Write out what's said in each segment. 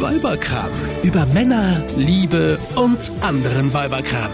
Weiberkram. Über Männer, Liebe und anderen Weiberkram.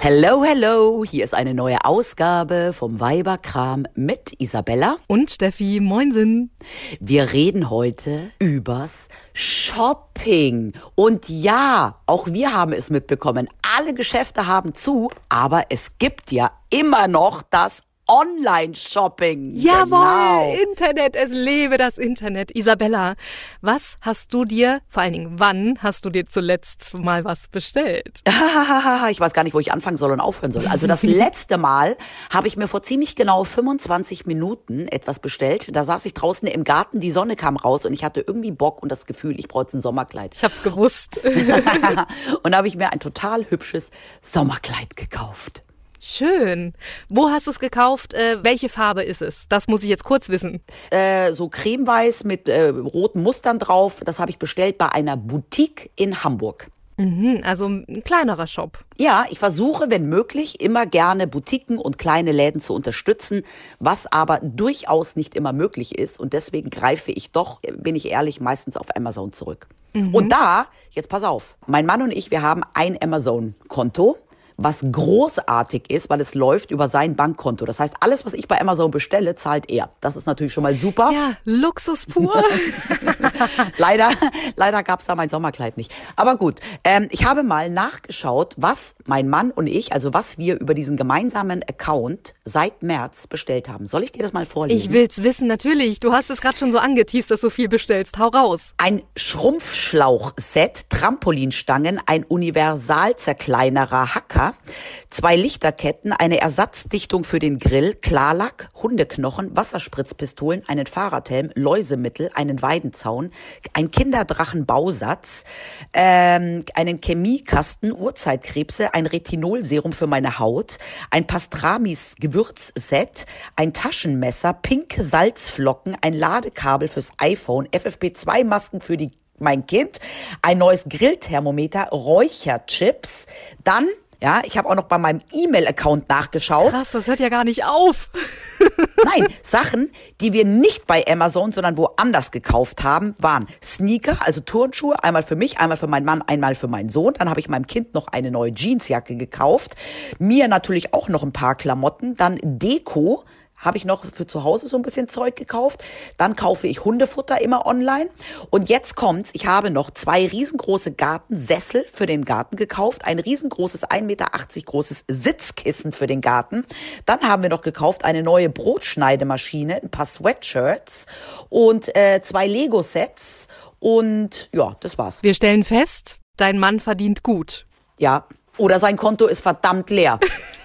Hello, hello, hier ist eine neue Ausgabe vom Weiberkram mit Isabella und Steffi. Moinsen. Wir reden heute übers Shopping. Und ja, auch wir haben es mitbekommen. Alle Geschäfte haben zu, aber es gibt ja immer noch das Online-Shopping. Jawohl, genau. Internet, es lebe das Internet. Isabella, was hast du dir, vor allen Dingen, wann hast du dir zuletzt mal was bestellt? ich weiß gar nicht, wo ich anfangen soll und aufhören soll. Also das letzte Mal habe ich mir vor ziemlich genau 25 Minuten etwas bestellt. Da saß ich draußen im Garten, die Sonne kam raus und ich hatte irgendwie Bock und das Gefühl, ich brauche ein Sommerkleid. Ich hab's gewusst. und da habe ich mir ein total hübsches Sommerkleid gekauft. Schön. Wo hast du es gekauft? Äh, welche Farbe ist es? Das muss ich jetzt kurz wissen. Äh, so cremeweiß mit äh, roten Mustern drauf. Das habe ich bestellt bei einer Boutique in Hamburg. Mhm, also ein kleinerer Shop. Ja, ich versuche, wenn möglich, immer gerne Boutiquen und kleine Läden zu unterstützen, was aber durchaus nicht immer möglich ist. Und deswegen greife ich doch, bin ich ehrlich, meistens auf Amazon zurück. Mhm. Und da, jetzt pass auf, mein Mann und ich, wir haben ein Amazon-Konto was großartig ist, weil es läuft über sein Bankkonto. Das heißt, alles, was ich bei Amazon bestelle, zahlt er. Das ist natürlich schon mal super. Ja, Luxus pur. leider leider gab es da mein Sommerkleid nicht. Aber gut, ähm, ich habe mal nachgeschaut, was mein Mann und ich, also was wir über diesen gemeinsamen Account seit März bestellt haben. Soll ich dir das mal vorlesen? Ich will's wissen, natürlich. Du hast es gerade schon so angeteased, dass du viel bestellst. Hau raus. Ein Schrumpfschlauch-Set, Trampolinstangen, ein Universalzerkleinerer Hacker, zwei Lichterketten, eine Ersatzdichtung für den Grill, Klarlack, Hundeknochen, Wasserspritzpistolen, einen Fahrradhelm, Läusemittel, einen Weidenzaun, ein Kinderdrachenbausatz, ähm, einen Chemiekasten, Urzeitkrebse, ein Retinolserum für meine Haut, ein Pastramis Gewürzset, ein Taschenmesser, pinke Salzflocken, ein Ladekabel fürs iPhone, FFP2 Masken für die mein Kind, ein neues Grillthermometer, Räucherchips, dann ja, ich habe auch noch bei meinem E-Mail-Account nachgeschaut. Krass, das hört ja gar nicht auf. Nein, Sachen, die wir nicht bei Amazon, sondern woanders gekauft haben, waren Sneaker, also Turnschuhe, einmal für mich, einmal für meinen Mann, einmal für meinen Sohn. Dann habe ich meinem Kind noch eine neue Jeansjacke gekauft. Mir natürlich auch noch ein paar Klamotten. Dann Deko, habe ich noch für zu Hause so ein bisschen Zeug gekauft. Dann kaufe ich Hundefutter immer online. Und jetzt kommt's, ich habe noch zwei riesengroße Gartensessel für den Garten gekauft, ein riesengroßes 1,80 Meter großes Sitzkissen für den Garten. Dann haben wir noch gekauft eine neue Brotschneidemaschine, ein paar Sweatshirts und äh, zwei Lego-Sets. Und ja, das war's. Wir stellen fest, dein Mann verdient gut. Ja, oder sein Konto ist verdammt leer.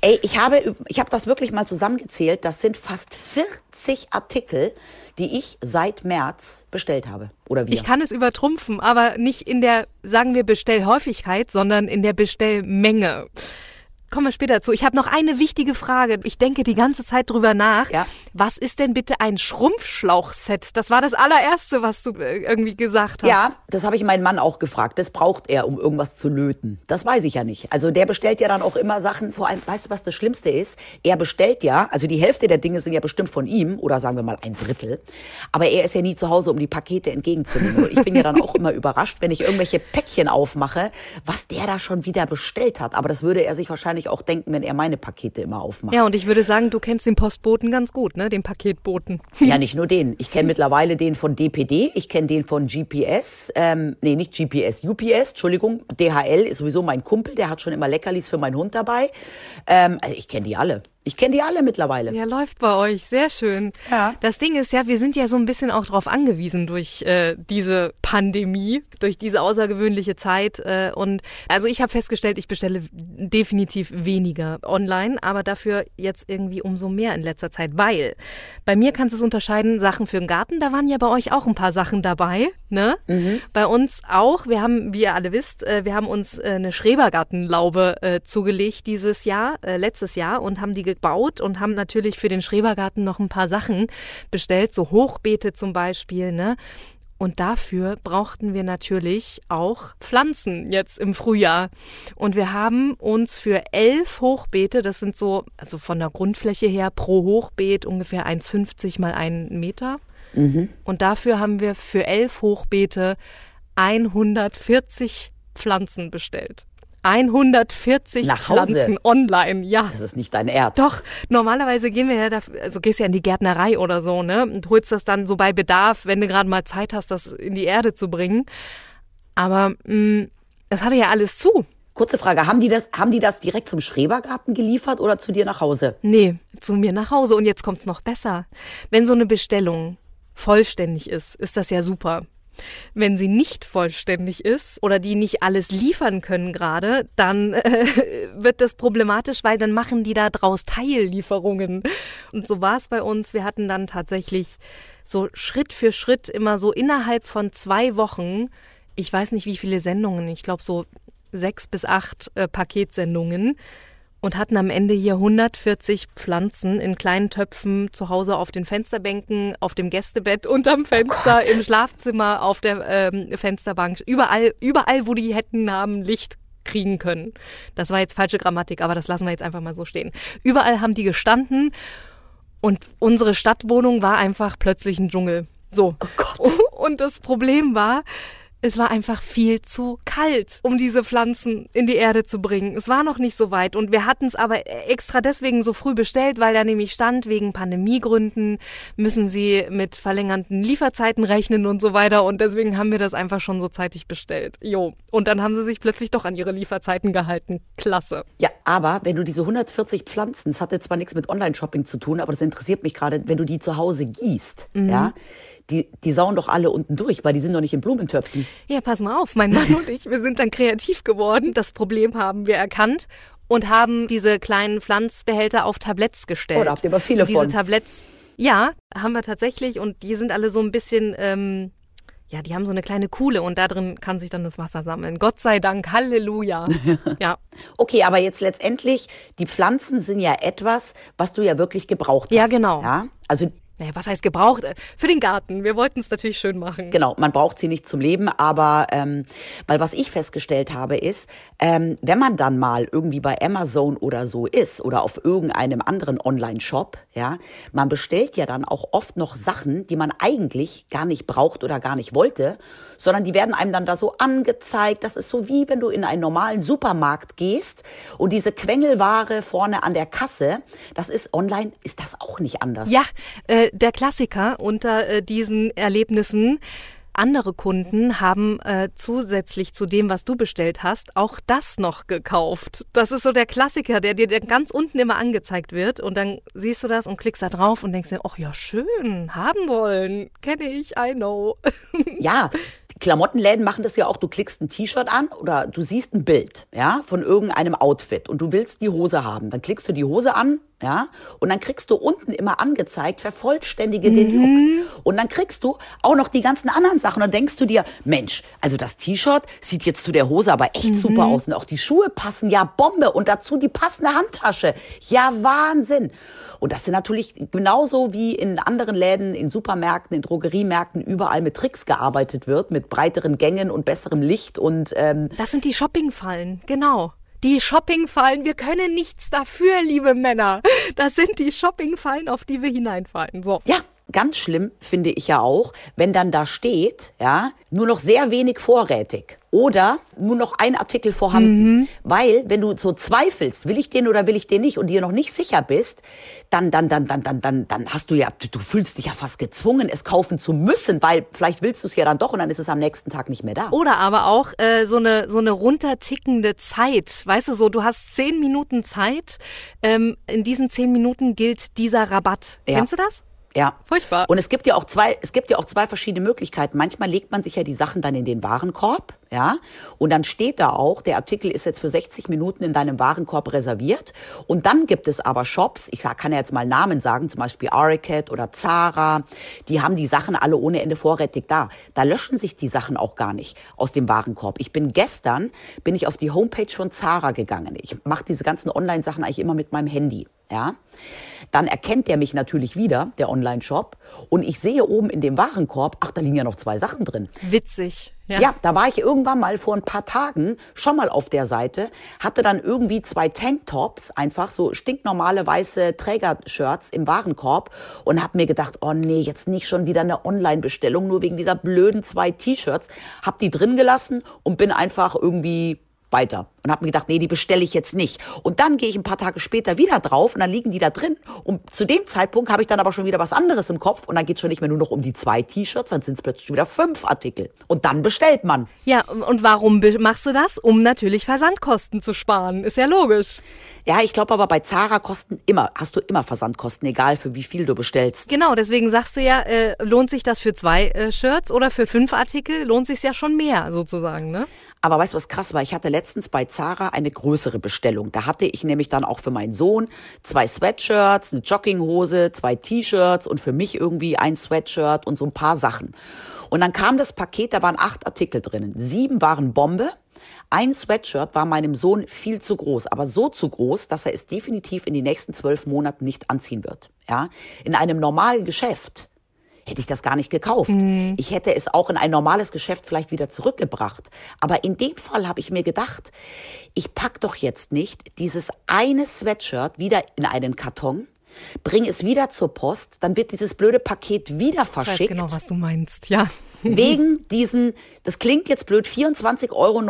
Ey, ich habe, ich habe das wirklich mal zusammengezählt. Das sind fast 40 Artikel, die ich seit März bestellt habe. Oder wie? Ich kann es übertrumpfen, aber nicht in der, sagen wir, Bestellhäufigkeit, sondern in der Bestellmenge kommen wir später zu. Ich habe noch eine wichtige Frage. Ich denke die ganze Zeit drüber nach. Ja. Was ist denn bitte ein Schrumpfschlauchset? Das war das allererste, was du äh, irgendwie gesagt hast. Ja, das habe ich meinen Mann auch gefragt. Das braucht er, um irgendwas zu löten. Das weiß ich ja nicht. Also der bestellt ja dann auch immer Sachen. Vor allem, weißt du, was das Schlimmste ist? Er bestellt ja, also die Hälfte der Dinge sind ja bestimmt von ihm oder sagen wir mal ein Drittel. Aber er ist ja nie zu Hause, um die Pakete entgegenzunehmen. Und ich bin ja dann auch immer überrascht, wenn ich irgendwelche Päckchen aufmache, was der da schon wieder bestellt hat. Aber das würde er sich wahrscheinlich wahrscheinlich auch denken, wenn er meine Pakete immer aufmacht. Ja, und ich würde sagen, du kennst den Postboten ganz gut, ne? Den Paketboten. Ja, nicht nur den. Ich kenne mittlerweile den von DPD, ich kenne den von GPS, ähm, nee, nicht GPS, UPS, Entschuldigung. DHL ist sowieso mein Kumpel, der hat schon immer Leckerlis für meinen Hund dabei. Ähm, also ich kenne die alle. Ich kenne die alle mittlerweile. Ja, läuft bei euch. Sehr schön. Ja. Das Ding ist ja, wir sind ja so ein bisschen auch darauf angewiesen durch äh, diese Pandemie, durch diese außergewöhnliche Zeit. Äh, und also ich habe festgestellt, ich bestelle definitiv weniger online, aber dafür jetzt irgendwie umso mehr in letzter Zeit, weil bei mir kannst du es unterscheiden, Sachen für den Garten, da waren ja bei euch auch ein paar Sachen dabei. Ne? Mhm. Bei uns auch. Wir haben, wie ihr alle wisst, äh, wir haben uns äh, eine Schrebergartenlaube äh, zugelegt dieses Jahr, äh, letztes Jahr und haben die gebaut und haben natürlich für den Schrebergarten noch ein paar Sachen bestellt, so Hochbeete zum Beispiel, ne? Und dafür brauchten wir natürlich auch Pflanzen jetzt im Frühjahr. Und wir haben uns für elf Hochbeete, das sind so, also von der Grundfläche her pro Hochbeet ungefähr 1,50 mal einen Meter, Mhm. Und dafür haben wir für elf Hochbeete 140 Pflanzen bestellt. 140 Nach Pflanzen online, ja. Das ist nicht dein Ernst. Doch, normalerweise gehen wir ja, da, also gehst ja in die Gärtnerei oder so, ne? Und holst das dann so bei Bedarf, wenn du gerade mal Zeit hast, das in die Erde zu bringen. Aber mh, mm, das hatte ja alles zu. Kurze Frage, haben die, das, haben die das direkt zum Schrebergarten geliefert oder zu dir nach Hause? Nee, zu mir nach Hause. Und jetzt kommt's noch besser. Wenn so eine Bestellung vollständig ist, ist das ja super. Wenn sie nicht vollständig ist oder die nicht alles liefern können gerade, dann äh, wird das problematisch, weil dann machen die da draus Teillieferungen. Und so war es bei uns. Wir hatten dann tatsächlich so Schritt für Schritt immer so innerhalb von zwei Wochen, ich weiß nicht wie viele Sendungen, ich glaube so sechs bis acht äh, Paketsendungen und hatten am Ende hier 140 Pflanzen in kleinen Töpfen zu Hause auf den Fensterbänken, auf dem Gästebett, unterm Fenster, oh im Schlafzimmer, auf der ähm, Fensterbank, überall, überall, wo die hätten haben Licht kriegen können. Das war jetzt falsche Grammatik, aber das lassen wir jetzt einfach mal so stehen. Überall haben die gestanden und unsere Stadtwohnung war einfach plötzlich ein Dschungel. So. Oh und das Problem war, es war einfach viel zu kalt, um diese Pflanzen in die Erde zu bringen. Es war noch nicht so weit und wir hatten es aber extra deswegen so früh bestellt, weil da nämlich stand, wegen Pandemiegründen müssen sie mit verlängerten Lieferzeiten rechnen und so weiter und deswegen haben wir das einfach schon so zeitig bestellt. Jo. Und dann haben sie sich plötzlich doch an ihre Lieferzeiten gehalten. Klasse. Ja, aber wenn du diese 140 Pflanzen, das hatte zwar nichts mit Online-Shopping zu tun, aber das interessiert mich gerade, wenn du die zu Hause gießt, mhm. ja, die, die sauen doch alle unten durch, weil die sind doch nicht in Blumentöpfen. Ja, pass mal auf, mein Mann und ich, wir sind dann kreativ geworden. Das Problem haben wir erkannt und haben diese kleinen Pflanzbehälter auf Tabletts gestellt. Oder oh, habt ihr aber viele und von? Diese Tabletts, ja, haben wir tatsächlich und die sind alle so ein bisschen, ähm, ja, die haben so eine kleine Kuhle und da drin kann sich dann das Wasser sammeln. Gott sei Dank, Halleluja. ja. Okay, aber jetzt letztendlich, die Pflanzen sind ja etwas, was du ja wirklich gebraucht hast. Ja, genau. Ja? Also naja, was heißt gebraucht? Äh, für den Garten. Wir wollten es natürlich schön machen. Genau, man braucht sie nicht zum Leben, aber ähm, weil was ich festgestellt habe, ist, ähm, wenn man dann mal irgendwie bei Amazon oder so ist oder auf irgendeinem anderen Online-Shop, ja, man bestellt ja dann auch oft noch Sachen, die man eigentlich gar nicht braucht oder gar nicht wollte, sondern die werden einem dann da so angezeigt. Das ist so wie wenn du in einen normalen Supermarkt gehst und diese Quengelware vorne an der Kasse, das ist online, ist das auch nicht anders. Ja, äh, der Klassiker unter äh, diesen Erlebnissen. Andere Kunden haben äh, zusätzlich zu dem, was du bestellt hast, auch das noch gekauft. Das ist so der Klassiker, der dir ganz unten immer angezeigt wird. Und dann siehst du das und klickst da drauf und denkst dir, ach ja, schön, haben wollen. Kenne ich, I know. Ja, Klamottenläden machen das ja auch, du klickst ein T-Shirt an oder du siehst ein Bild, ja, von irgendeinem Outfit und du willst die Hose haben. Dann klickst du die Hose an, ja, und dann kriegst du unten immer angezeigt, vervollständige mhm. den Look. Und dann kriegst du auch noch die ganzen anderen Sachen. Und dann denkst du dir, Mensch, also das T-Shirt sieht jetzt zu der Hose aber echt mhm. super aus. Und auch die Schuhe passen ja Bombe. Und dazu die passende Handtasche. Ja, Wahnsinn. Und das sind natürlich genauso wie in anderen Läden, in Supermärkten, in Drogeriemärkten überall mit Tricks gearbeitet wird, mit breiteren Gängen und besserem Licht und ähm Das sind die Shoppingfallen, genau. Die Shoppingfallen, wir können nichts dafür, liebe Männer. Das sind die Shoppingfallen, auf die wir hineinfallen. So. Ja, ganz schlimm finde ich ja auch, wenn dann da steht, ja, nur noch sehr wenig vorrätig oder nur noch ein Artikel vorhanden. Mhm. Weil, wenn du so zweifelst, will ich den oder will ich den nicht und dir noch nicht sicher bist, dann, dann, dann, dann, dann, dann, dann hast du ja, du, du fühlst dich ja fast gezwungen, es kaufen zu müssen, weil vielleicht willst du es ja dann doch und dann ist es am nächsten Tag nicht mehr da. Oder aber auch äh, so eine so eine runtertickende Zeit, weißt du so, du hast zehn Minuten Zeit, ähm, in diesen zehn Minuten gilt dieser Rabatt. Ja. Kennst du das? Ja. Furchtbar. Und es gibt ja auch zwei, es gibt ja auch zwei verschiedene Möglichkeiten. Manchmal legt man sich ja die Sachen dann in den Warenkorb, ja. Und dann steht da auch, der Artikel ist jetzt für 60 Minuten in deinem Warenkorb reserviert. Und dann gibt es aber Shops, ich kann ja jetzt mal Namen sagen, zum Beispiel Aricat oder Zara, die haben die Sachen alle ohne Ende vorrätig da. Da löschen sich die Sachen auch gar nicht aus dem Warenkorb. Ich bin gestern, bin ich auf die Homepage von Zara gegangen. Ich mache diese ganzen Online-Sachen eigentlich immer mit meinem Handy. ja, dann erkennt der mich natürlich wieder, der Online-Shop, und ich sehe oben in dem Warenkorb, ach, da liegen ja noch zwei Sachen drin. Witzig. Ja. ja, da war ich irgendwann mal vor ein paar Tagen schon mal auf der Seite, hatte dann irgendwie zwei Tanktops, einfach so stinknormale weiße Trägershirts im Warenkorb und habe mir gedacht, oh nee, jetzt nicht schon wieder eine Online-Bestellung, nur wegen dieser blöden zwei T-Shirts. Hab die drin gelassen und bin einfach irgendwie weiter und habe mir gedacht, nee, die bestelle ich jetzt nicht. Und dann gehe ich ein paar Tage später wieder drauf und dann liegen die da drin. Und zu dem Zeitpunkt habe ich dann aber schon wieder was anderes im Kopf und dann geht es schon nicht mehr nur noch um die zwei T-Shirts, dann sind es plötzlich wieder fünf Artikel. Und dann bestellt man. Ja, und warum machst du das? Um natürlich Versandkosten zu sparen. Ist ja logisch. Ja, ich glaube aber bei Zara kosten immer, hast du immer Versandkosten, egal für wie viel du bestellst. Genau, deswegen sagst du ja, äh, lohnt sich das für zwei äh, Shirts oder für fünf Artikel, lohnt sich ja schon mehr sozusagen, ne? Aber weißt du, was krass war? Ich hatte letztens bei Zara eine größere Bestellung. Da hatte ich nämlich dann auch für meinen Sohn zwei Sweatshirts, eine Jogginghose, zwei T-Shirts und für mich irgendwie ein Sweatshirt und so ein paar Sachen. Und dann kam das Paket, da waren acht Artikel drinnen. Sieben waren Bombe. Ein Sweatshirt war meinem Sohn viel zu groß, aber so zu groß, dass er es definitiv in den nächsten zwölf Monaten nicht anziehen wird. Ja, in einem normalen Geschäft hätte ich das gar nicht gekauft. Mhm. Ich hätte es auch in ein normales Geschäft vielleicht wieder zurückgebracht. Aber in dem Fall habe ich mir gedacht, ich pack doch jetzt nicht dieses eine Sweatshirt wieder in einen Karton, bring es wieder zur Post, dann wird dieses blöde Paket wieder verschickt. Ich weiß genau, was du meinst, ja. Wegen diesen, das klingt jetzt blöd, 24,99 Euro,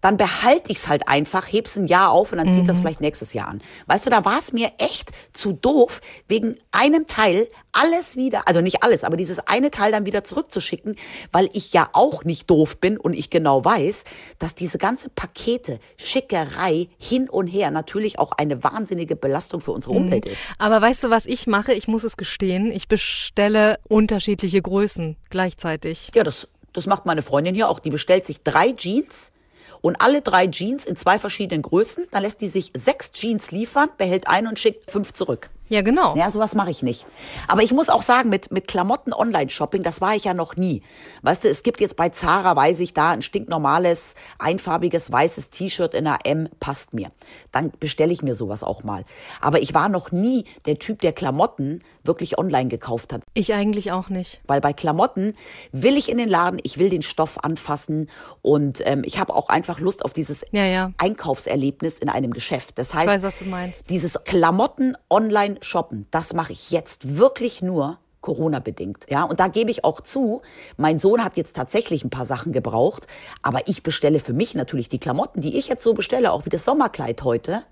dann behalte ich es halt einfach, heb's ein Jahr auf und dann zieht mhm. das vielleicht nächstes Jahr an. Weißt du, da war es mir echt zu doof, wegen einem Teil alles wieder, also nicht alles, aber dieses eine Teil dann wieder zurückzuschicken, weil ich ja auch nicht doof bin und ich genau weiß, dass diese ganze Pakete, Schickerei hin und her natürlich auch eine wahnsinnige Belastung für unsere mhm. Umwelt ist. Aber weißt du, was ich mache? Ich muss es gestehen, ich bestelle unterschiedliche Größen gleichzeitig. Ja, das, das macht meine Freundin hier auch. Die bestellt sich drei Jeans und alle drei Jeans in zwei verschiedenen Größen. Dann lässt die sich sechs Jeans liefern, behält eine und schickt fünf zurück. Ja, genau. Ja, sowas mache ich nicht. Aber ich muss auch sagen, mit, mit Klamotten Online-Shopping, das war ich ja noch nie. Weißt du, es gibt jetzt bei Zara, weiß ich, da ein stinknormales, einfarbiges, weißes T-Shirt in einer M, passt mir. Dann bestelle ich mir sowas auch mal. Aber ich war noch nie der Typ, der Klamotten wirklich online gekauft hat. Ich eigentlich auch nicht. Weil bei Klamotten will ich in den Laden, ich will den Stoff anfassen und ähm, ich habe auch einfach Lust auf dieses ja, ja. Einkaufserlebnis in einem Geschäft. Das heißt, weiß, dieses Klamotten online shoppen, das mache ich jetzt wirklich nur Corona-bedingt. Ja, und da gebe ich auch zu, mein Sohn hat jetzt tatsächlich ein paar Sachen gebraucht, aber ich bestelle für mich natürlich die Klamotten, die ich jetzt so bestelle, auch wie das Sommerkleid heute,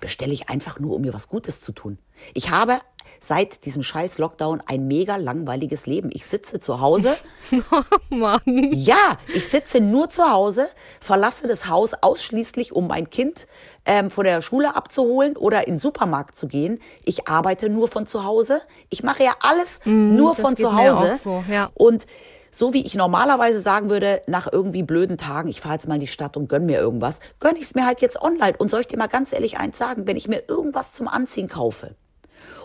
bestelle ich einfach nur, um mir was Gutes zu tun. Ich habe seit diesem scheiß Lockdown ein mega langweiliges Leben. Ich sitze zu Hause. Oh Mann. Ja, ich sitze nur zu Hause, verlasse das Haus ausschließlich, um mein Kind ähm, von der Schule abzuholen oder in den Supermarkt zu gehen. Ich arbeite nur von zu Hause. Ich mache ja alles mm, nur von zu Hause. So, ja. Und so wie ich normalerweise sagen würde, nach irgendwie blöden Tagen, ich fahre jetzt mal in die Stadt und gönn mir irgendwas, gönn ich es mir halt jetzt online. Und soll ich dir mal ganz ehrlich eins sagen, wenn ich mir irgendwas zum Anziehen kaufe,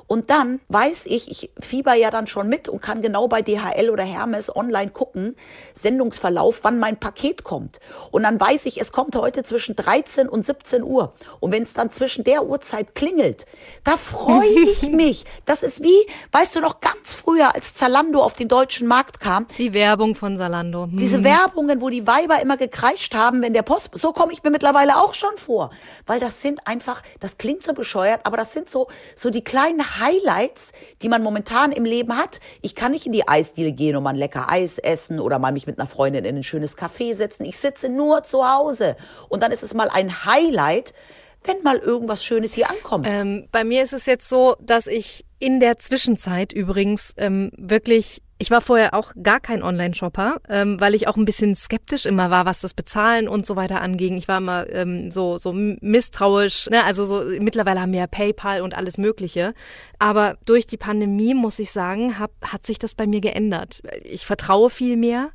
und dann weiß ich, ich fieber ja dann schon mit und kann genau bei DHL oder Hermes online gucken, Sendungsverlauf, wann mein Paket kommt. Und dann weiß ich, es kommt heute zwischen 13 und 17 Uhr. Und wenn es dann zwischen der Uhrzeit klingelt, da freue ich mich. Das ist wie, weißt du noch, ganz früher, als Zalando auf den deutschen Markt kam. Die Werbung von Zalando. Hm. Diese Werbungen, wo die Weiber immer gekreischt haben, wenn der Post, so komme ich mir mittlerweile auch schon vor. Weil das sind einfach, das klingt so bescheuert, aber das sind so, so die kleinen Highlights, die man momentan im Leben hat. Ich kann nicht in die Eisdiele gehen und mal ein lecker Eis essen oder mal mich mit einer Freundin in ein schönes Café setzen. Ich sitze nur zu Hause. Und dann ist es mal ein Highlight, wenn mal irgendwas Schönes hier ankommt. Ähm, bei mir ist es jetzt so, dass ich in der Zwischenzeit übrigens ähm, wirklich ich war vorher auch gar kein Online-Shopper, ähm, weil ich auch ein bisschen skeptisch immer war, was das Bezahlen und so weiter anging. Ich war immer ähm, so, so misstrauisch. Ne? Also so mittlerweile haben wir ja PayPal und alles Mögliche. Aber durch die Pandemie, muss ich sagen, hab, hat sich das bei mir geändert. Ich vertraue viel mehr.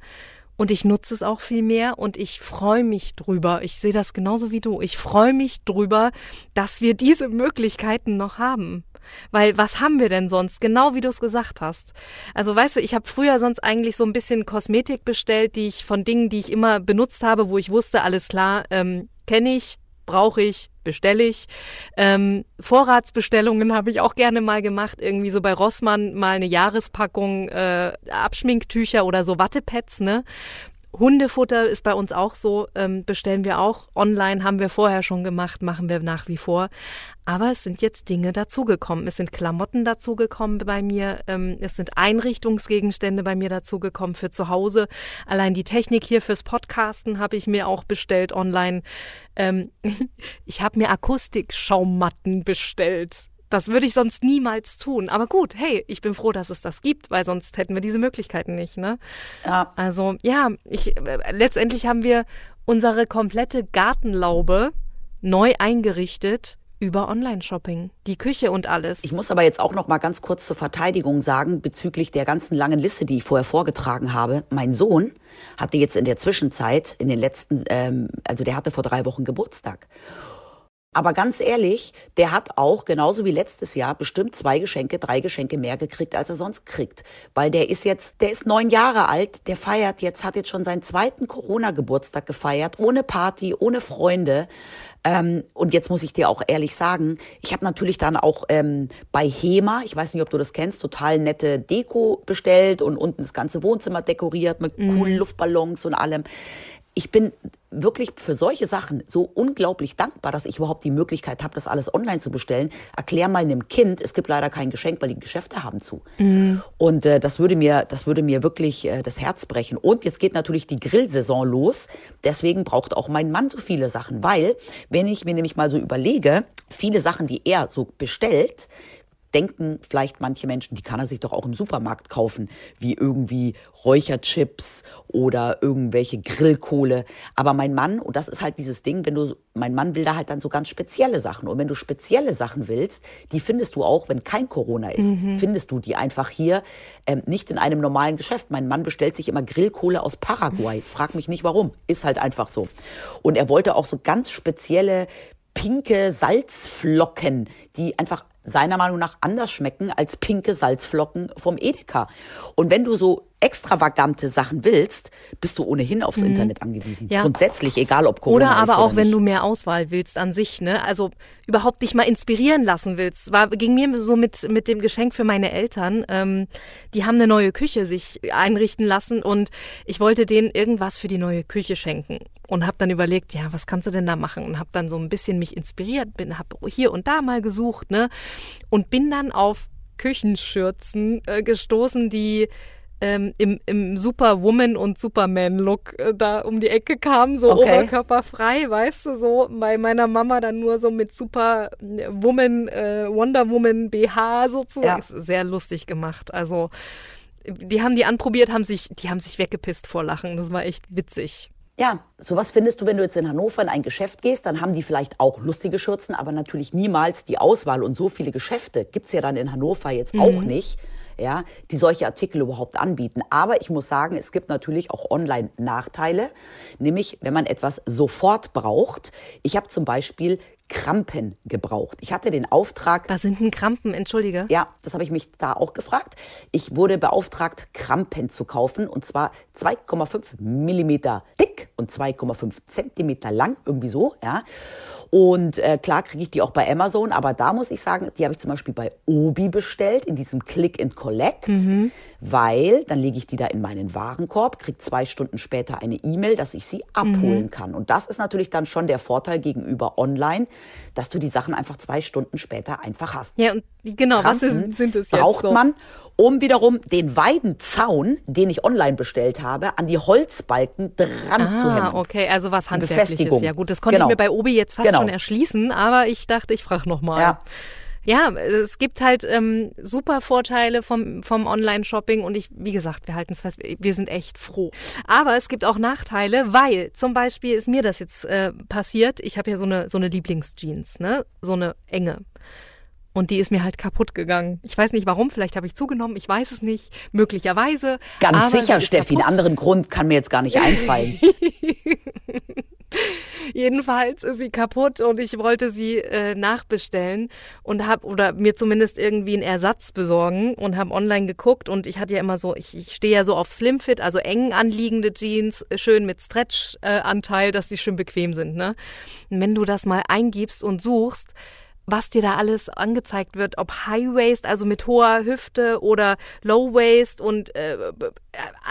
Und ich nutze es auch viel mehr und ich freue mich drüber. Ich sehe das genauso wie du. Ich freue mich drüber, dass wir diese Möglichkeiten noch haben. Weil was haben wir denn sonst? Genau wie du es gesagt hast. Also weißt du, ich habe früher sonst eigentlich so ein bisschen Kosmetik bestellt, die ich von Dingen, die ich immer benutzt habe, wo ich wusste, alles klar, ähm, kenne ich, brauche ich, bestelle ich. Ähm, Vorratsbestellungen habe ich auch gerne mal gemacht, irgendwie so bei Rossmann mal eine Jahrespackung äh, Abschminktücher oder so Wattepads, ne? Hundefutter ist bei uns auch so, ähm, bestellen wir auch online, haben wir vorher schon gemacht, machen wir nach wie vor. Aber es sind jetzt Dinge dazugekommen. Es sind Klamotten dazugekommen bei mir. Ähm, es sind Einrichtungsgegenstände bei mir dazugekommen für zu Hause. Allein die Technik hier fürs Podcasten habe ich mir auch bestellt online. Ähm, ich habe mir Akustikschaummatten bestellt. Das würde ich sonst niemals tun. Aber gut, hey, ich bin froh, dass es das gibt, weil sonst hätten wir diese Möglichkeiten nicht. Ne? Ja. Also ja, ich, äh, letztendlich haben wir unsere komplette Gartenlaube neu eingerichtet über Online-Shopping, die Küche und alles. Ich muss aber jetzt auch noch mal ganz kurz zur Verteidigung sagen bezüglich der ganzen langen Liste, die ich vorher vorgetragen habe. Mein Sohn hatte jetzt in der Zwischenzeit, in den letzten, ähm, also der hatte vor drei Wochen Geburtstag. Aber ganz ehrlich, der hat auch genauso wie letztes Jahr bestimmt zwei Geschenke, drei Geschenke mehr gekriegt, als er sonst kriegt. Weil der ist jetzt, der ist neun Jahre alt, der feiert jetzt, hat jetzt schon seinen zweiten Corona-Geburtstag gefeiert, ohne Party, ohne Freunde. Ähm, und jetzt muss ich dir auch ehrlich sagen, ich habe natürlich dann auch ähm, bei HEMA, ich weiß nicht, ob du das kennst, total nette Deko bestellt und unten das ganze Wohnzimmer dekoriert mit mhm. coolen Luftballons und allem ich bin wirklich für solche Sachen so unglaublich dankbar, dass ich überhaupt die Möglichkeit habe, das alles online zu bestellen. Erklär mal einem Kind, es gibt leider kein Geschenk, weil die Geschäfte haben zu. Mhm. Und äh, das würde mir, das würde mir wirklich äh, das Herz brechen. Und jetzt geht natürlich die Grillsaison los. Deswegen braucht auch mein Mann so viele Sachen, weil wenn ich mir nämlich mal so überlege, viele Sachen, die er so bestellt, denken vielleicht manche Menschen, die kann er sich doch auch im Supermarkt kaufen, wie irgendwie Räucherchips oder irgendwelche Grillkohle. Aber mein Mann, und das ist halt dieses Ding, wenn du, mein Mann will da halt dann so ganz spezielle Sachen. Und wenn du spezielle Sachen willst, die findest du auch, wenn kein Corona ist, mhm. findest du die einfach hier, ähm, nicht in einem normalen Geschäft. Mein Mann bestellt sich immer Grillkohle aus Paraguay. Frag mich nicht warum. Ist halt einfach so. Und er wollte auch so ganz spezielle pinke Salzflocken, die einfach seiner Meinung nach anders schmecken als pinke Salzflocken vom Edeka. Und wenn du so extravagante Sachen willst, bist du ohnehin aufs mhm. Internet angewiesen. Ja. Grundsätzlich, egal ob Corona Oder aber ist auch, oder wenn du mehr Auswahl willst an sich, ne? Also überhaupt dich mal inspirieren lassen willst. War, ging mir so mit, mit dem Geschenk für meine Eltern. Ähm, die haben eine neue Küche sich einrichten lassen und ich wollte denen irgendwas für die neue Küche schenken und habe dann überlegt, ja, was kannst du denn da machen? Und habe dann so ein bisschen mich inspiriert, bin habe hier und da mal gesucht, ne? Und bin dann auf Küchenschürzen äh, gestoßen, die ähm, im, im Superwoman- und Superman-Look äh, da um die Ecke kamen, so okay. oberkörperfrei, weißt du, so bei meiner Mama dann nur so mit Superwoman, äh, Wonder Woman BH sozusagen. Ja. Sehr lustig gemacht. Also die haben die anprobiert, haben sich, die haben sich weggepisst vor Lachen. Das war echt witzig. Ja, sowas findest du, wenn du jetzt in Hannover in ein Geschäft gehst, dann haben die vielleicht auch lustige Schürzen, aber natürlich niemals die Auswahl. Und so viele Geschäfte gibt's ja dann in Hannover jetzt mhm. auch nicht ja, die solche Artikel überhaupt anbieten. Aber ich muss sagen, es gibt natürlich auch Online-Nachteile, nämlich wenn man etwas sofort braucht. Ich habe zum Beispiel Krampen gebraucht. Ich hatte den Auftrag. Was sind denn Krampen? Entschuldige. Ja, das habe ich mich da auch gefragt. Ich wurde beauftragt, Krampen zu kaufen und zwar 2,5 Millimeter dick und 2,5 Zentimeter lang, irgendwie so, ja. Und äh, klar kriege ich die auch bei Amazon, aber da muss ich sagen, die habe ich zum Beispiel bei Obi bestellt, in diesem Click and Collect, mhm. Weil dann lege ich die da in meinen Warenkorb, kriege zwei Stunden später eine E-Mail, dass ich sie abholen mhm. kann. Und das ist natürlich dann schon der Vorteil gegenüber online, dass du die Sachen einfach zwei Stunden später einfach hast. Ja, und genau, Krampen was ist, sind es jetzt? Braucht so? man um wiederum den Weidenzaun, den ich online bestellt habe, an die Holzbalken dran ah, zu hängen. okay, also was handwerkliches. Ja gut, das konnte genau. ich mir bei Obi jetzt fast genau. schon erschließen, aber ich dachte, ich frage nochmal. Ja. Ja, es gibt halt ähm, super Vorteile vom, vom Online-Shopping und ich, wie gesagt, wir halten es fest, wir sind echt froh. Aber es gibt auch Nachteile, weil zum Beispiel ist mir das jetzt äh, passiert, ich habe ja so eine, so eine Lieblingsjeans, ne? So eine enge. Und die ist mir halt kaputt gegangen. Ich weiß nicht warum, vielleicht habe ich zugenommen, ich weiß es nicht, möglicherweise. Ganz sicher, Steffi, einen anderen Grund kann mir jetzt gar nicht einfallen. Jedenfalls ist sie kaputt und ich wollte sie äh, nachbestellen und habe oder mir zumindest irgendwie einen Ersatz besorgen und habe online geguckt und ich hatte ja immer so, ich, ich stehe ja so auf Slimfit, also eng anliegende Jeans, schön mit Stretch-Anteil, äh, dass die schön bequem sind. Ne? Wenn du das mal eingibst und suchst, was dir da alles angezeigt wird, ob High Waist, also mit hoher Hüfte oder Low Waist und äh,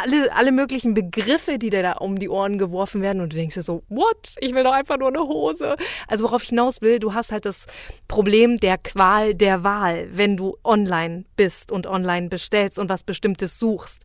alle, alle möglichen Begriffe, die dir da um die Ohren geworfen werden und du denkst dir so, what? Ich will doch einfach nur eine Hose. Also worauf ich hinaus will, du hast halt das Problem der Qual der Wahl, wenn du online bist und online bestellst und was Bestimmtes suchst.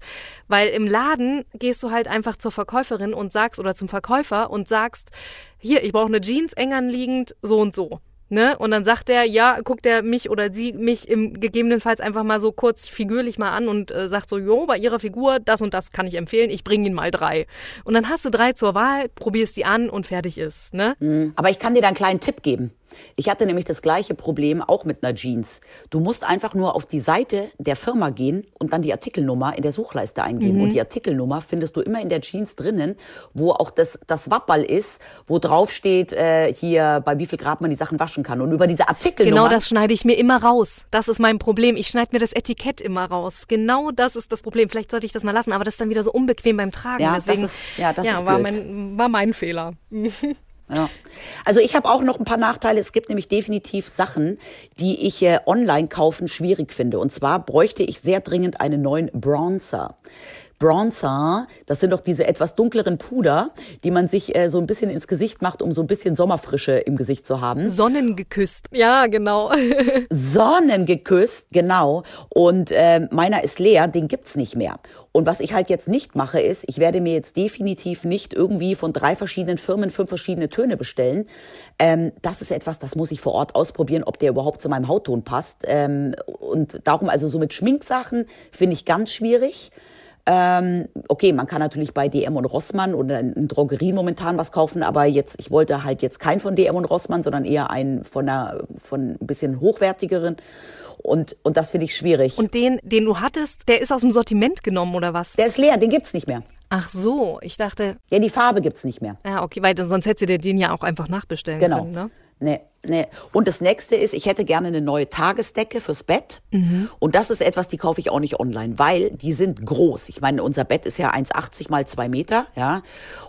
Weil im Laden gehst du halt einfach zur Verkäuferin und sagst oder zum Verkäufer und sagst, hier, ich brauche eine Jeans eng anliegend, so und so. Ne? Und dann sagt er, ja, guckt er mich oder sie mich im gegebenenfalls einfach mal so kurz figürlich mal an und äh, sagt so, jo, bei ihrer Figur, das und das kann ich empfehlen, ich bringe Ihnen mal drei. Und dann hast du drei zur Wahl, probierst die an und fertig ist. Ne? Mhm. Aber ich kann dir da einen kleinen Tipp geben. Ich hatte nämlich das gleiche Problem auch mit einer Jeans. Du musst einfach nur auf die Seite der Firma gehen und dann die Artikelnummer in der Suchleiste eingeben. Mhm. Und die Artikelnummer findest du immer in der Jeans drinnen, wo auch das, das Wapperl ist, wo drauf steht, äh, hier, bei wie viel Grad man die Sachen waschen kann. Und über diese Artikelnummer. Genau das schneide ich mir immer raus. Das ist mein Problem. Ich schneide mir das Etikett immer raus. Genau das ist das Problem. Vielleicht sollte ich das mal lassen, aber das ist dann wieder so unbequem beim Tragen. Ja, Deswegen, das ist, ja, das ja, ist war, mein, war mein Fehler. Ja. Also ich habe auch noch ein paar Nachteile. Es gibt nämlich definitiv Sachen, die ich äh, online kaufen schwierig finde. Und zwar bräuchte ich sehr dringend einen neuen Bronzer. Bronzer, das sind doch diese etwas dunkleren Puder, die man sich äh, so ein bisschen ins Gesicht macht, um so ein bisschen Sommerfrische im Gesicht zu haben. Sonnengeküsst. Ja, genau. Sonnengeküsst, genau. Und äh, meiner ist leer, den gibt's nicht mehr. Und was ich halt jetzt nicht mache, ist, ich werde mir jetzt definitiv nicht irgendwie von drei verschiedenen Firmen fünf verschiedene Töne bestellen. Ähm, das ist etwas, das muss ich vor Ort ausprobieren, ob der überhaupt zu meinem Hautton passt. Ähm, und darum, also so mit Schminksachen finde ich ganz schwierig. Ähm, okay, man kann natürlich bei DM und Rossmann oder in Drogerie momentan was kaufen, aber jetzt, ich wollte halt jetzt kein von DM und Rossmann, sondern eher einen von einer, von ein bisschen hochwertigeren. Und, und das finde ich schwierig. Und den, den du hattest, der ist aus dem Sortiment genommen oder was? Der ist leer, den gibt's nicht mehr. Ach so, ich dachte. Ja, die Farbe gibt's nicht mehr. Ja, okay, weil sonst hättest du den ja auch einfach nachbestellen genau. können, ne? Nee, nee. Und das nächste ist, ich hätte gerne eine neue Tagesdecke fürs Bett. Mhm. Und das ist etwas, die kaufe ich auch nicht online, weil die sind groß. Ich meine, unser Bett ist ja 1,80 mal 2 Meter, ja.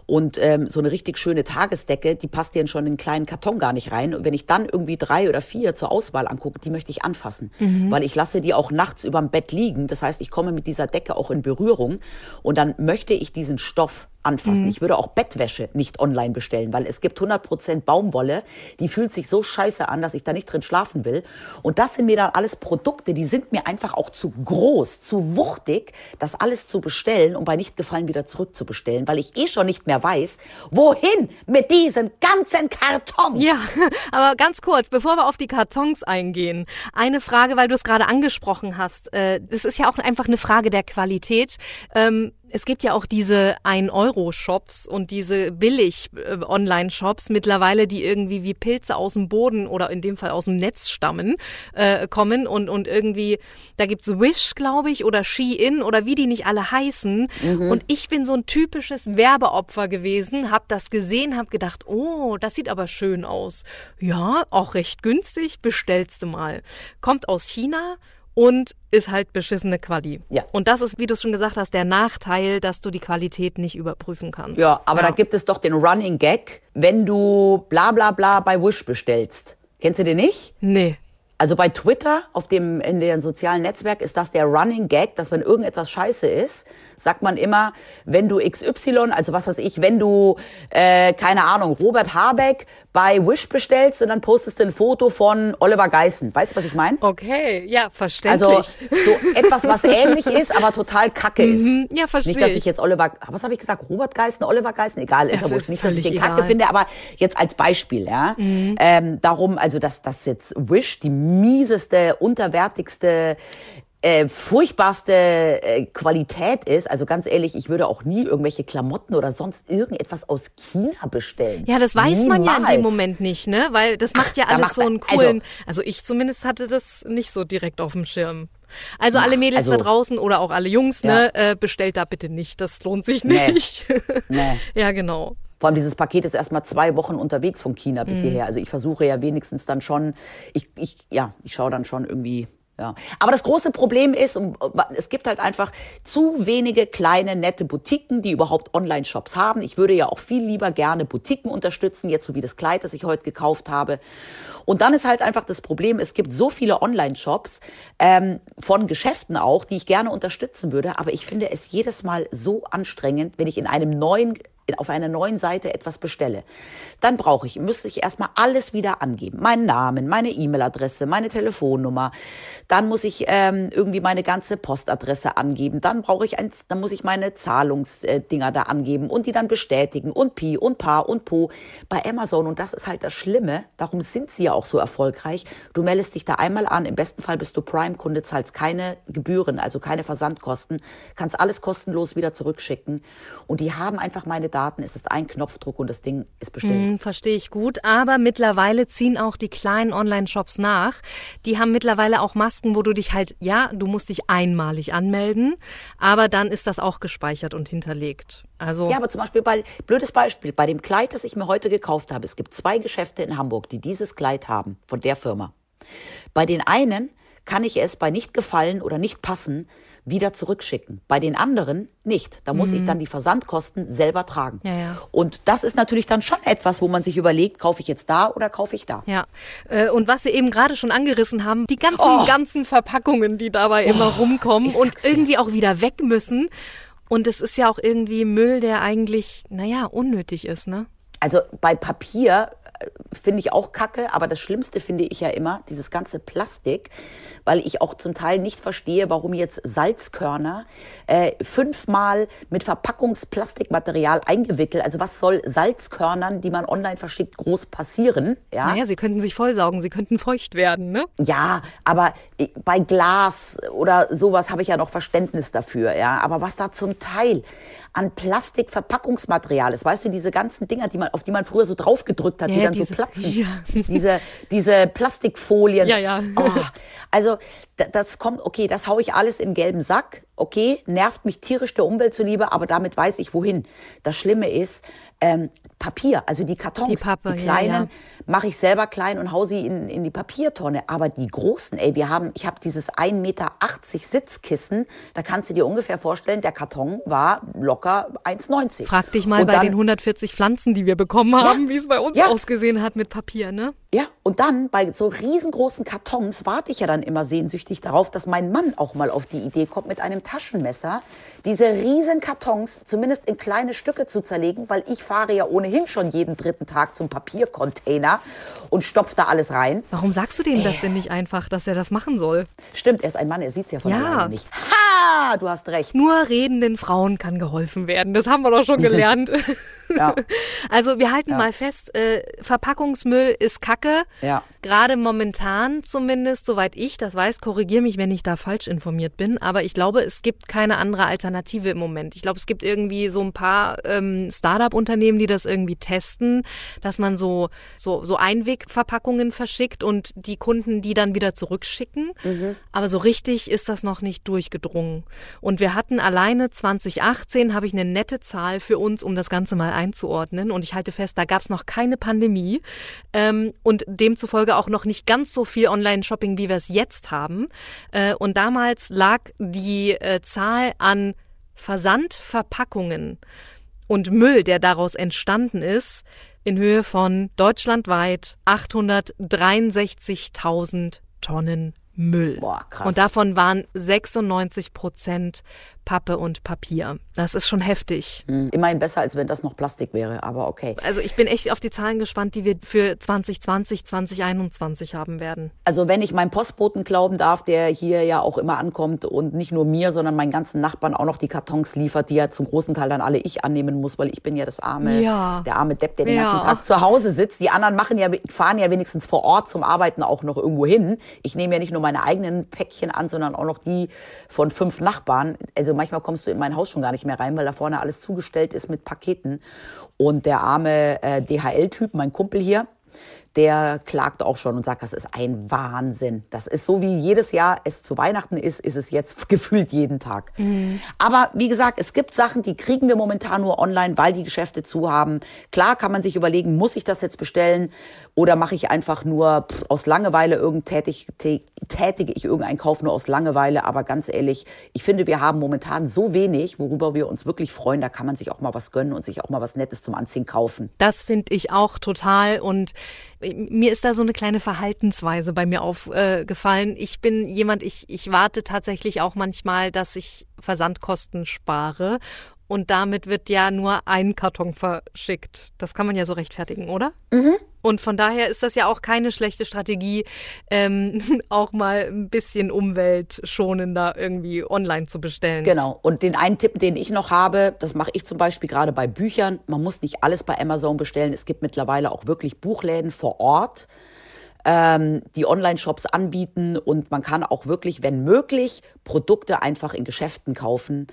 Und ähm, so eine richtig schöne Tagesdecke, die passt dir schon in einen kleinen Karton gar nicht rein. Und wenn ich dann irgendwie drei oder vier zur Auswahl angucke, die möchte ich anfassen. Mhm. Weil ich lasse die auch nachts überm Bett liegen. Das heißt, ich komme mit dieser Decke auch in Berührung. Und dann möchte ich diesen Stoff anfassen. Mhm. Ich würde auch Bettwäsche nicht online bestellen, weil es gibt 100% Baumwolle, die fühlt sich so scheiße an, dass ich da nicht drin schlafen will. Und das sind mir dann alles Produkte, die sind mir einfach auch zu groß, zu wuchtig, das alles zu bestellen und bei Nichtgefallen wieder zurückzubestellen, weil ich eh schon nicht mehr weiß, wohin mit diesen ganzen Kartons. Ja, aber ganz kurz, bevor wir auf die Kartons eingehen, eine Frage, weil du es gerade angesprochen hast. Äh, das ist ja auch einfach eine Frage der Qualität. Es gibt ja auch diese 1-Euro-Shops und diese Billig-Online-Shops mittlerweile, die irgendwie wie Pilze aus dem Boden oder in dem Fall aus dem Netz stammen, äh, kommen und, und irgendwie, da gibt's Wish, glaube ich, oder Shein oder wie die nicht alle heißen. Mhm. Und ich bin so ein typisches Werbeopfer gewesen, hab das gesehen, hab gedacht, oh, das sieht aber schön aus. Ja, auch recht günstig, bestellst du mal. Kommt aus China und ist halt beschissene Quali. Ja. Und das ist, wie du es schon gesagt hast, der Nachteil, dass du die Qualität nicht überprüfen kannst. Ja, aber ja. da gibt es doch den Running Gag, wenn du bla bla bla bei Wish bestellst. Kennst du den nicht? Nee. Also bei Twitter, auf dem, in dem sozialen Netzwerk, ist das der Running Gag, dass wenn irgendetwas scheiße ist, sagt man immer, wenn du XY, also was weiß ich, wenn du, äh, keine Ahnung, Robert Habeck bei Wish bestellst und dann postest du ein Foto von Oliver Geissen. Weißt du, was ich meine? Okay, ja, verständlich. Also so etwas, was ähnlich ist, aber total kacke ist. Mhm, ja, verstehe. Nicht, dass ich jetzt Oliver, was habe ich gesagt, Robert Geissen, Oliver Geissen, egal, ist ja, ja Nicht, dass ich den kacke finde, aber jetzt als Beispiel, ja. Mhm. Ähm, darum, also dass das jetzt Wish die mieseste, unterwertigste äh, furchtbarste äh, Qualität ist. Also ganz ehrlich, ich würde auch nie irgendwelche Klamotten oder sonst irgendetwas aus China bestellen. Ja, das weiß Niemals. man ja in dem Moment nicht, ne? Weil das macht ja alles Ach, so einen coolen. Also, also, ich zumindest hatte das nicht so direkt auf dem Schirm. Also alle Mädels also, da draußen oder auch alle Jungs, ja. ne, äh, bestellt da bitte nicht. Das lohnt sich nicht. Nee. nee. ja, genau. Vor allem dieses Paket ist erstmal zwei Wochen unterwegs von China bis mhm. hierher. Also ich versuche ja wenigstens dann schon, ich, ich, ja, ich schaue dann schon irgendwie ja. Aber das große Problem ist, es gibt halt einfach zu wenige kleine, nette Boutiquen, die überhaupt Online-Shops haben. Ich würde ja auch viel lieber gerne Boutiquen unterstützen, jetzt so wie das Kleid, das ich heute gekauft habe. Und dann ist halt einfach das Problem, es gibt so viele Online-Shops ähm, von Geschäften auch, die ich gerne unterstützen würde. Aber ich finde es jedes Mal so anstrengend, wenn ich in einem neuen auf einer neuen Seite etwas bestelle, dann brauche ich, müsste ich erstmal alles wieder angeben. Meinen Namen, meine E-Mail-Adresse, meine Telefonnummer. Dann muss ich ähm, irgendwie meine ganze Postadresse angeben. Dann brauche ich eins, dann muss ich meine Zahlungsdinger da angeben und die dann bestätigen und Pi und Pa und Po bei Amazon. Und das ist halt das Schlimme. Darum sind sie ja auch so erfolgreich. Du meldest dich da einmal an. Im besten Fall bist du Prime-Kunde, zahlst keine Gebühren, also keine Versandkosten, kannst alles kostenlos wieder zurückschicken. Und die haben einfach meine Daten, es ist ein Knopfdruck und das Ding ist bestellt. Hm, verstehe ich gut. Aber mittlerweile ziehen auch die kleinen Online-Shops nach. Die haben mittlerweile auch Masken, wo du dich halt, ja, du musst dich einmalig anmelden, aber dann ist das auch gespeichert und hinterlegt. Also ja, aber zum Beispiel bei, blödes Beispiel, bei dem Kleid, das ich mir heute gekauft habe, es gibt zwei Geschäfte in Hamburg, die dieses Kleid haben, von der Firma. Bei den einen kann ich es bei nicht gefallen oder nicht passen wieder zurückschicken. Bei den anderen nicht. Da muss mhm. ich dann die Versandkosten selber tragen. Ja, ja. Und das ist natürlich dann schon etwas, wo man sich überlegt, kaufe ich jetzt da oder kaufe ich da. Ja. Äh, und was wir eben gerade schon angerissen haben, die ganzen, oh. ganzen Verpackungen, die dabei oh. immer rumkommen und irgendwie auch wieder weg müssen. Und es ist ja auch irgendwie Müll, der eigentlich, naja, unnötig ist, ne? Also bei Papier finde ich auch kacke, aber das Schlimmste finde ich ja immer dieses ganze Plastik, weil ich auch zum Teil nicht verstehe, warum jetzt Salzkörner äh, fünfmal mit Verpackungsplastikmaterial eingewickelt, also was soll Salzkörnern, die man online verschickt, groß passieren? Ja, naja, sie könnten sich vollsaugen, sie könnten feucht werden, ne? Ja, aber äh, bei Glas oder sowas habe ich ja noch Verständnis dafür, ja, aber was da zum Teil an Plastikverpackungsmaterial ist. Weißt du, diese ganzen Dinger, die man, auf die man früher so draufgedrückt hat, ja, die dann diese, so platzen. Ja. Diese, diese Plastikfolien. Ja, ja. Oh, also das kommt, okay, das haue ich alles in gelben Sack. Okay, nervt mich tierisch der Umwelt zuliebe, aber damit weiß ich wohin. Das Schlimme ist, ähm, Papier, also die Kartons, die, Pappe, die kleinen, ja, ja. mache ich selber klein und hau sie in, in die Papiertonne. Aber die großen, ey, wir haben, ich habe dieses 1,80 Meter Sitzkissen, da kannst du dir ungefähr vorstellen, der Karton war locker 1,90. Frag dich mal und bei dann, den 140 Pflanzen, die wir bekommen haben, ja, wie es bei uns ausgesehen hat mit Papier, ne? Ja, und dann bei so riesengroßen Kartons warte ich ja dann immer sehnsüchtig darauf, dass mein Mann auch mal auf die Idee kommt, mit einem Taschenmesser diese riesen Kartons zumindest in kleine Stücke zu zerlegen, weil ich fahre ja ohnehin schon jeden dritten Tag zum Papiercontainer und stopfe da alles rein. Warum sagst du dem äh. das denn nicht einfach, dass er das machen soll? Stimmt, er ist ein Mann, er sieht es ja von ja. nicht. Ha, du hast recht. Nur redenden Frauen kann geholfen werden. Das haben wir doch schon gelernt. ja. Also wir halten ja. mal fest, äh, Verpackungsmüll ist Kacke. Ja. Gerade momentan zumindest, soweit ich das weiß, korrigiere mich, wenn ich da falsch informiert bin. Aber ich glaube, es gibt keine andere Alternative im Moment. Ich glaube, es gibt irgendwie so ein paar ähm, Start-up-Unternehmen, die das irgendwie testen, dass man so, so, so Einwegverpackungen verschickt und die Kunden die dann wieder zurückschicken. Mhm. Aber so richtig ist das noch nicht durchgedrungen. Und wir hatten alleine 2018, habe ich eine nette Zahl für uns, um das Ganze mal einzuordnen. Und ich halte fest, da gab es noch keine Pandemie. Ähm, und demzufolge auch noch nicht ganz so viel Online-Shopping, wie wir es jetzt haben. Äh, und damals lag die äh, Zahl an Versandverpackungen und Müll, der daraus entstanden ist, in Höhe von deutschlandweit 863.000 Tonnen Müll. Boah, krass. Und davon waren 96 Prozent Pappe und Papier. Das ist schon heftig. Mhm. Immerhin besser, als wenn das noch Plastik wäre, aber okay. Also ich bin echt auf die Zahlen gespannt, die wir für 2020, 2021 haben werden. Also wenn ich meinem Postboten glauben darf, der hier ja auch immer ankommt und nicht nur mir, sondern meinen ganzen Nachbarn auch noch die Kartons liefert, die ja zum großen Teil dann alle ich annehmen muss, weil ich bin ja das arme, ja. der arme Depp, der den ja. ganzen Tag zu Hause sitzt. Die anderen machen ja, fahren ja wenigstens vor Ort zum Arbeiten auch noch irgendwo hin. Ich nehme ja nicht nur meine eigenen Päckchen an, sondern auch noch die von fünf Nachbarn. Also also manchmal kommst du in mein Haus schon gar nicht mehr rein, weil da vorne alles zugestellt ist mit Paketen. Und der arme äh, DHL-Typ, mein Kumpel hier, der klagt auch schon und sagt, das ist ein Wahnsinn. Das ist so wie jedes Jahr es zu Weihnachten ist, ist es jetzt gefühlt jeden Tag. Mhm. Aber wie gesagt, es gibt Sachen, die kriegen wir momentan nur online, weil die Geschäfte zu haben. Klar kann man sich überlegen, muss ich das jetzt bestellen oder mache ich einfach nur pff, aus Langeweile irgend tätig, tätige ich irgendeinen Kauf nur aus Langeweile. Aber ganz ehrlich, ich finde, wir haben momentan so wenig, worüber wir uns wirklich freuen. Da kann man sich auch mal was gönnen und sich auch mal was Nettes zum Anziehen kaufen. Das finde ich auch total und mir ist da so eine kleine Verhaltensweise bei mir aufgefallen. ich bin jemand, ich, ich warte tatsächlich auch manchmal, dass ich Versandkosten spare. Und damit wird ja nur ein Karton verschickt. Das kann man ja so rechtfertigen, oder? Mhm. Und von daher ist das ja auch keine schlechte Strategie, ähm, auch mal ein bisschen umweltschonender irgendwie online zu bestellen. Genau. Und den einen Tipp, den ich noch habe, das mache ich zum Beispiel gerade bei Büchern. Man muss nicht alles bei Amazon bestellen. Es gibt mittlerweile auch wirklich Buchläden vor Ort ähm, die Online-Shops anbieten und man kann auch wirklich, wenn möglich, Produkte einfach in Geschäften kaufen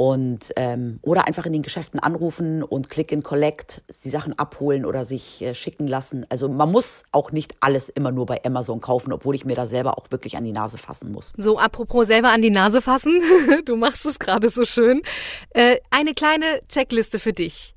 und ähm, oder einfach in den Geschäften anrufen und Click and Collect die Sachen abholen oder sich äh, schicken lassen. Also man muss auch nicht alles immer nur bei Amazon kaufen, obwohl ich mir da selber auch wirklich an die Nase fassen muss. So, apropos selber an die Nase fassen, du machst es gerade so schön. Äh, eine kleine Checkliste für dich.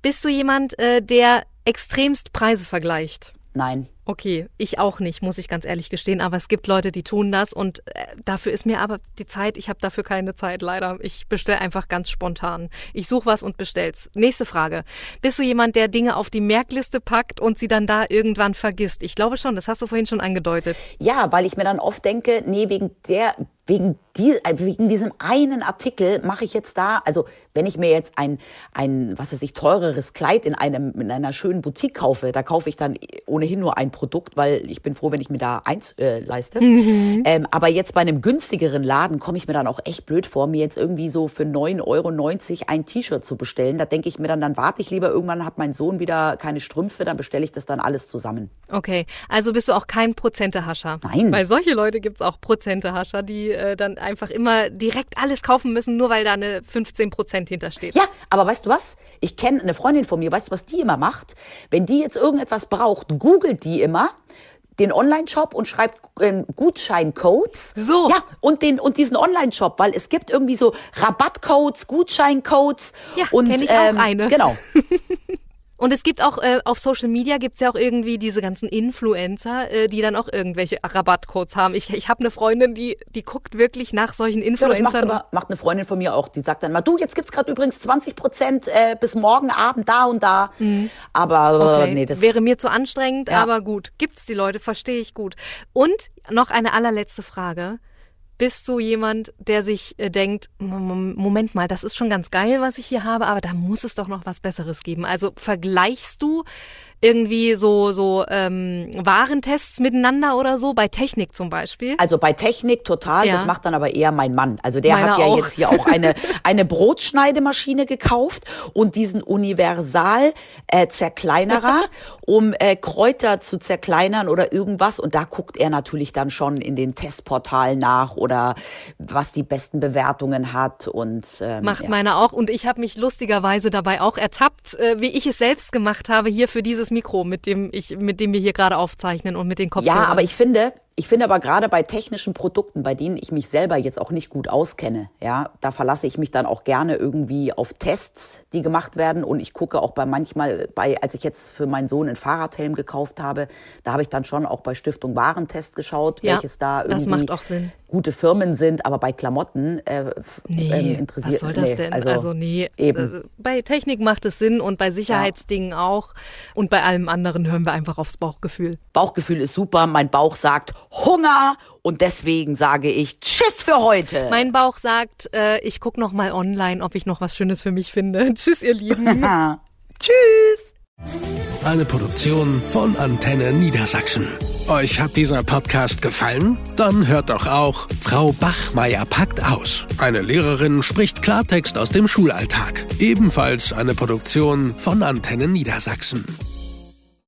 Bist du jemand, äh, der extremst Preise vergleicht? Nein. Okay, ich auch nicht, muss ich ganz ehrlich gestehen. Aber es gibt Leute, die tun das und äh, dafür ist mir aber die Zeit, ich habe dafür keine Zeit, leider. Ich bestelle einfach ganz spontan. Ich suche was und bestell's. Nächste Frage. Bist du jemand, der Dinge auf die Merkliste packt und sie dann da irgendwann vergisst? Ich glaube schon, das hast du vorhin schon angedeutet. Ja, weil ich mir dann oft denke, nee, wegen der wegen, die, äh, wegen diesem einen Artikel mache ich jetzt da, also wenn ich mir jetzt ein, ein was weiß ich, teureres Kleid in, einem, in einer schönen Boutique kaufe, da kaufe ich dann ohnehin nur ein Produkt, weil ich bin froh, wenn ich mir da eins äh, leiste. Mhm. Ähm, aber jetzt bei einem günstigeren Laden komme ich mir dann auch echt blöd vor, mir jetzt irgendwie so für 9,90 Euro ein T-Shirt zu bestellen. Da denke ich mir dann, dann warte ich lieber, irgendwann hat mein Sohn wieder keine Strümpfe, dann bestelle ich das dann alles zusammen. Okay, also bist du auch kein Prozentehascher? Nein. Weil solche Leute gibt es auch Prozentehascher, die äh, dann einfach immer direkt alles kaufen müssen, nur weil da eine 15 Prozent hintersteht. Ja, aber weißt du was? Ich kenne eine Freundin von mir, weißt du, was die immer macht? Wenn die jetzt irgendetwas braucht, googelt die immer den Online-Shop und schreibt ähm, Gutscheincodes. So. Ja, und, den, und diesen Online-Shop, weil es gibt irgendwie so Rabattcodes, Gutscheincodes. Ja, kenne ich ähm, auch eine. Genau. Und es gibt auch äh, auf Social Media gibt es ja auch irgendwie diese ganzen Influencer, äh, die dann auch irgendwelche Rabattcodes haben. Ich, ich habe eine Freundin, die, die guckt wirklich nach solchen Influencern. Ja, das macht, aber, macht eine Freundin von mir auch, die sagt dann mal, du, jetzt gibt's gerade übrigens 20 Prozent äh, bis morgen Abend da und da. Mhm. Aber äh, okay. nee, das wäre mir zu anstrengend, ja. aber gut. Gibt's die Leute, verstehe ich gut. Und noch eine allerletzte Frage. Bist du jemand, der sich äh, denkt, Moment mal, das ist schon ganz geil, was ich hier habe, aber da muss es doch noch was Besseres geben. Also vergleichst du irgendwie so, so ähm, Warentests miteinander oder so, bei Technik zum Beispiel? Also bei Technik total, ja. das macht dann aber eher mein Mann. Also der Meiner hat ja auch. jetzt hier auch eine, eine Brotschneidemaschine gekauft und diesen Universal äh, um äh, Kräuter zu zerkleinern oder irgendwas. Und da guckt er natürlich dann schon in den Testportalen nach oder was die besten Bewertungen hat. Und ähm, Macht ja. meine auch. Und ich habe mich lustigerweise dabei auch ertappt, äh, wie ich es selbst gemacht habe, hier für dieses Mikro, mit dem ich, mit dem wir hier gerade aufzeichnen und mit den Kopfhörern. Ja, aber ich finde, ich finde aber gerade bei technischen Produkten, bei denen ich mich selber jetzt auch nicht gut auskenne, ja, da verlasse ich mich dann auch gerne irgendwie auf Tests, die gemacht werden. Und ich gucke auch bei manchmal, bei, als ich jetzt für meinen Sohn einen Fahrradhelm gekauft habe, da habe ich dann schon auch bei Stiftung Warentest geschaut, ja, welches da irgendwie gute Firmen sind. Aber bei Klamotten äh, nee, ähm, interessiert was soll das nee, denn? Also, also nee, eben. Äh, bei Technik macht es Sinn und bei Sicherheitsdingen ja. auch. Und bei allem anderen hören wir einfach aufs Bauchgefühl. Bauchgefühl ist super. Mein Bauch sagt Hunger und deswegen sage ich Tschüss für heute. Mein Bauch sagt, äh, ich gucke noch mal online, ob ich noch was Schönes für mich finde. Tschüss, ihr Lieben. Tschüss. Eine Produktion von Antenne Niedersachsen. Euch hat dieser Podcast gefallen? Dann hört doch auch Frau Bachmeier packt aus. Eine Lehrerin spricht Klartext aus dem Schulalltag. Ebenfalls eine Produktion von Antenne Niedersachsen.